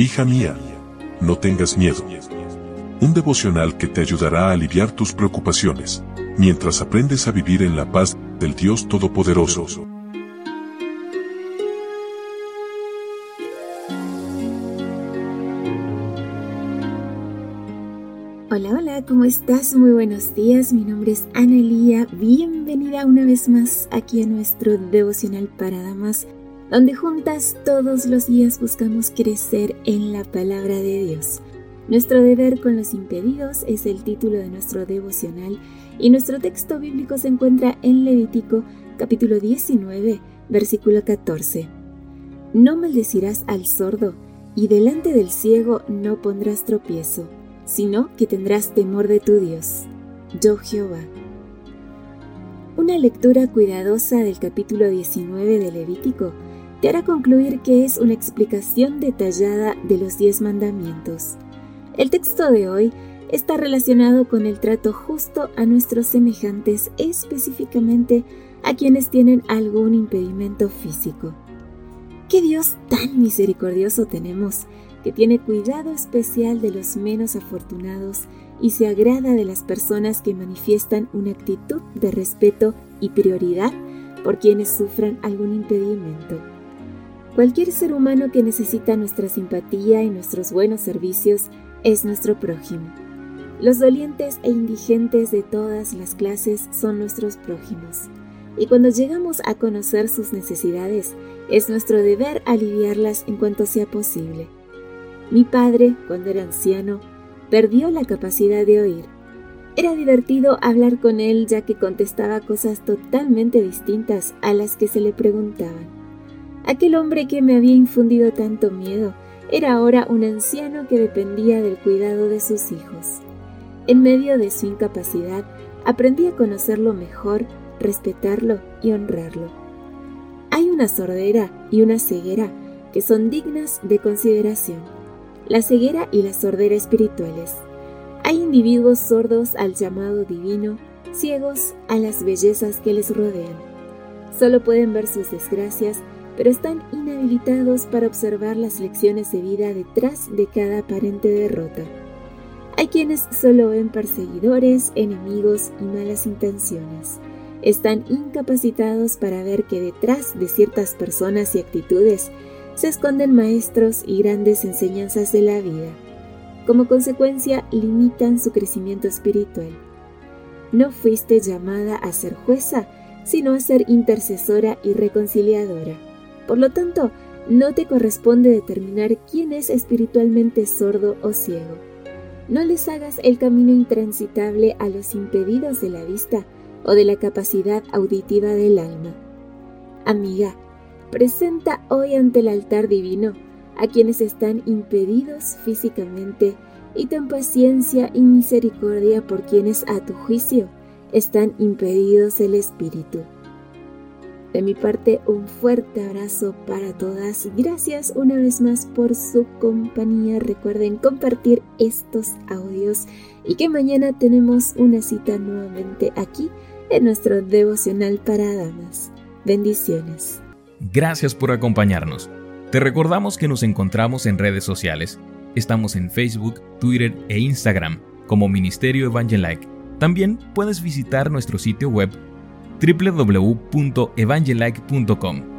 Hija mía, no tengas miedo. Un devocional que te ayudará a aliviar tus preocupaciones, mientras aprendes a vivir en la paz del Dios Todopoderoso. Hola, hola, ¿cómo estás? Muy buenos días, mi nombre es Ana Bienvenida una vez más aquí a nuestro devocional para damas donde juntas todos los días buscamos crecer en la palabra de Dios. Nuestro deber con los impedidos es el título de nuestro devocional y nuestro texto bíblico se encuentra en Levítico capítulo 19, versículo 14. No maldecirás al sordo y delante del ciego no pondrás tropiezo, sino que tendrás temor de tu Dios. Yo Jehová. Una lectura cuidadosa del capítulo 19 de Levítico te hará concluir que es una explicación detallada de los diez mandamientos. El texto de hoy está relacionado con el trato justo a nuestros semejantes, específicamente a quienes tienen algún impedimento físico. ¿Qué Dios tan misericordioso tenemos que tiene cuidado especial de los menos afortunados y se agrada de las personas que manifiestan una actitud de respeto y prioridad por quienes sufran algún impedimento? Cualquier ser humano que necesita nuestra simpatía y nuestros buenos servicios es nuestro prójimo. Los dolientes e indigentes de todas las clases son nuestros prójimos. Y cuando llegamos a conocer sus necesidades, es nuestro deber aliviarlas en cuanto sea posible. Mi padre, cuando era anciano, perdió la capacidad de oír. Era divertido hablar con él ya que contestaba cosas totalmente distintas a las que se le preguntaban. Aquel hombre que me había infundido tanto miedo era ahora un anciano que dependía del cuidado de sus hijos. En medio de su incapacidad, aprendí a conocerlo mejor, respetarlo y honrarlo. Hay una sordera y una ceguera que son dignas de consideración. La ceguera y la sordera espirituales. Hay individuos sordos al llamado divino, ciegos a las bellezas que les rodean. Solo pueden ver sus desgracias pero están inhabilitados para observar las lecciones de vida detrás de cada aparente derrota. Hay quienes solo ven perseguidores, enemigos y malas intenciones. Están incapacitados para ver que detrás de ciertas personas y actitudes se esconden maestros y grandes enseñanzas de la vida. Como consecuencia, limitan su crecimiento espiritual. No fuiste llamada a ser jueza, sino a ser intercesora y reconciliadora. Por lo tanto, no te corresponde determinar quién es espiritualmente sordo o ciego. No les hagas el camino intransitable a los impedidos de la vista o de la capacidad auditiva del alma. Amiga, presenta hoy ante el altar divino a quienes están impedidos físicamente y ten paciencia y misericordia por quienes a tu juicio están impedidos el espíritu. De mi parte, un fuerte abrazo para todas. Gracias una vez más por su compañía. Recuerden compartir estos audios y que mañana tenemos una cita nuevamente aquí en nuestro devocional para damas. Bendiciones. Gracias por acompañarnos. Te recordamos que nos encontramos en redes sociales. Estamos en Facebook, Twitter e Instagram como Ministerio Evangelike. También puedes visitar nuestro sitio web www.evangelike.com.